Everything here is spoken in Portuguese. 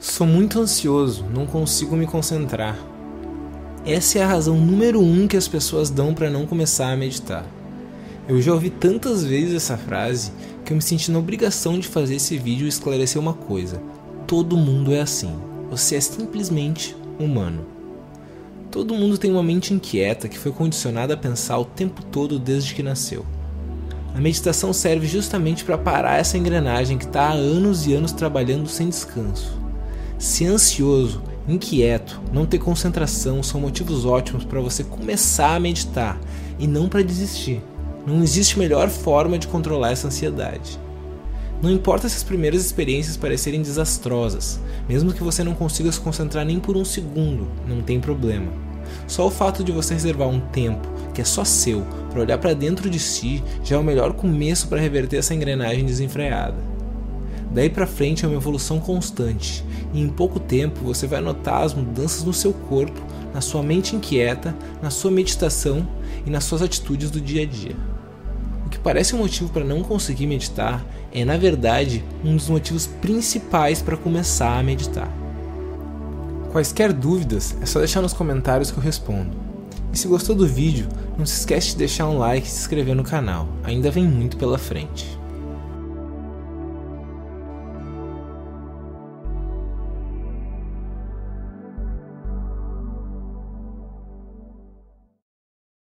Sou muito ansioso, não consigo me concentrar. Essa é a razão número um que as pessoas dão para não começar a meditar. Eu já ouvi tantas vezes essa frase que eu me senti na obrigação de fazer esse vídeo e esclarecer uma coisa: todo mundo é assim. Você é simplesmente humano. Todo mundo tem uma mente inquieta que foi condicionada a pensar o tempo todo desde que nasceu. A meditação serve justamente para parar essa engrenagem que está há anos e anos trabalhando sem descanso. Ser ansioso, inquieto, não ter concentração são motivos ótimos para você começar a meditar e não para desistir. Não existe melhor forma de controlar essa ansiedade. Não importa se as primeiras experiências parecerem desastrosas, mesmo que você não consiga se concentrar nem por um segundo, não tem problema. Só o fato de você reservar um tempo que é só seu para olhar para dentro de si já é o melhor começo para reverter essa engrenagem desenfreada. Daí para frente é uma evolução constante, e em pouco tempo você vai notar as mudanças no seu corpo, na sua mente inquieta, na sua meditação e nas suas atitudes do dia a dia. O que parece um motivo para não conseguir meditar é, na verdade, um dos motivos principais para começar a meditar. Quaisquer dúvidas é só deixar nos comentários que eu respondo. E se gostou do vídeo, não se esquece de deixar um like e se inscrever no canal, ainda vem muito pela frente.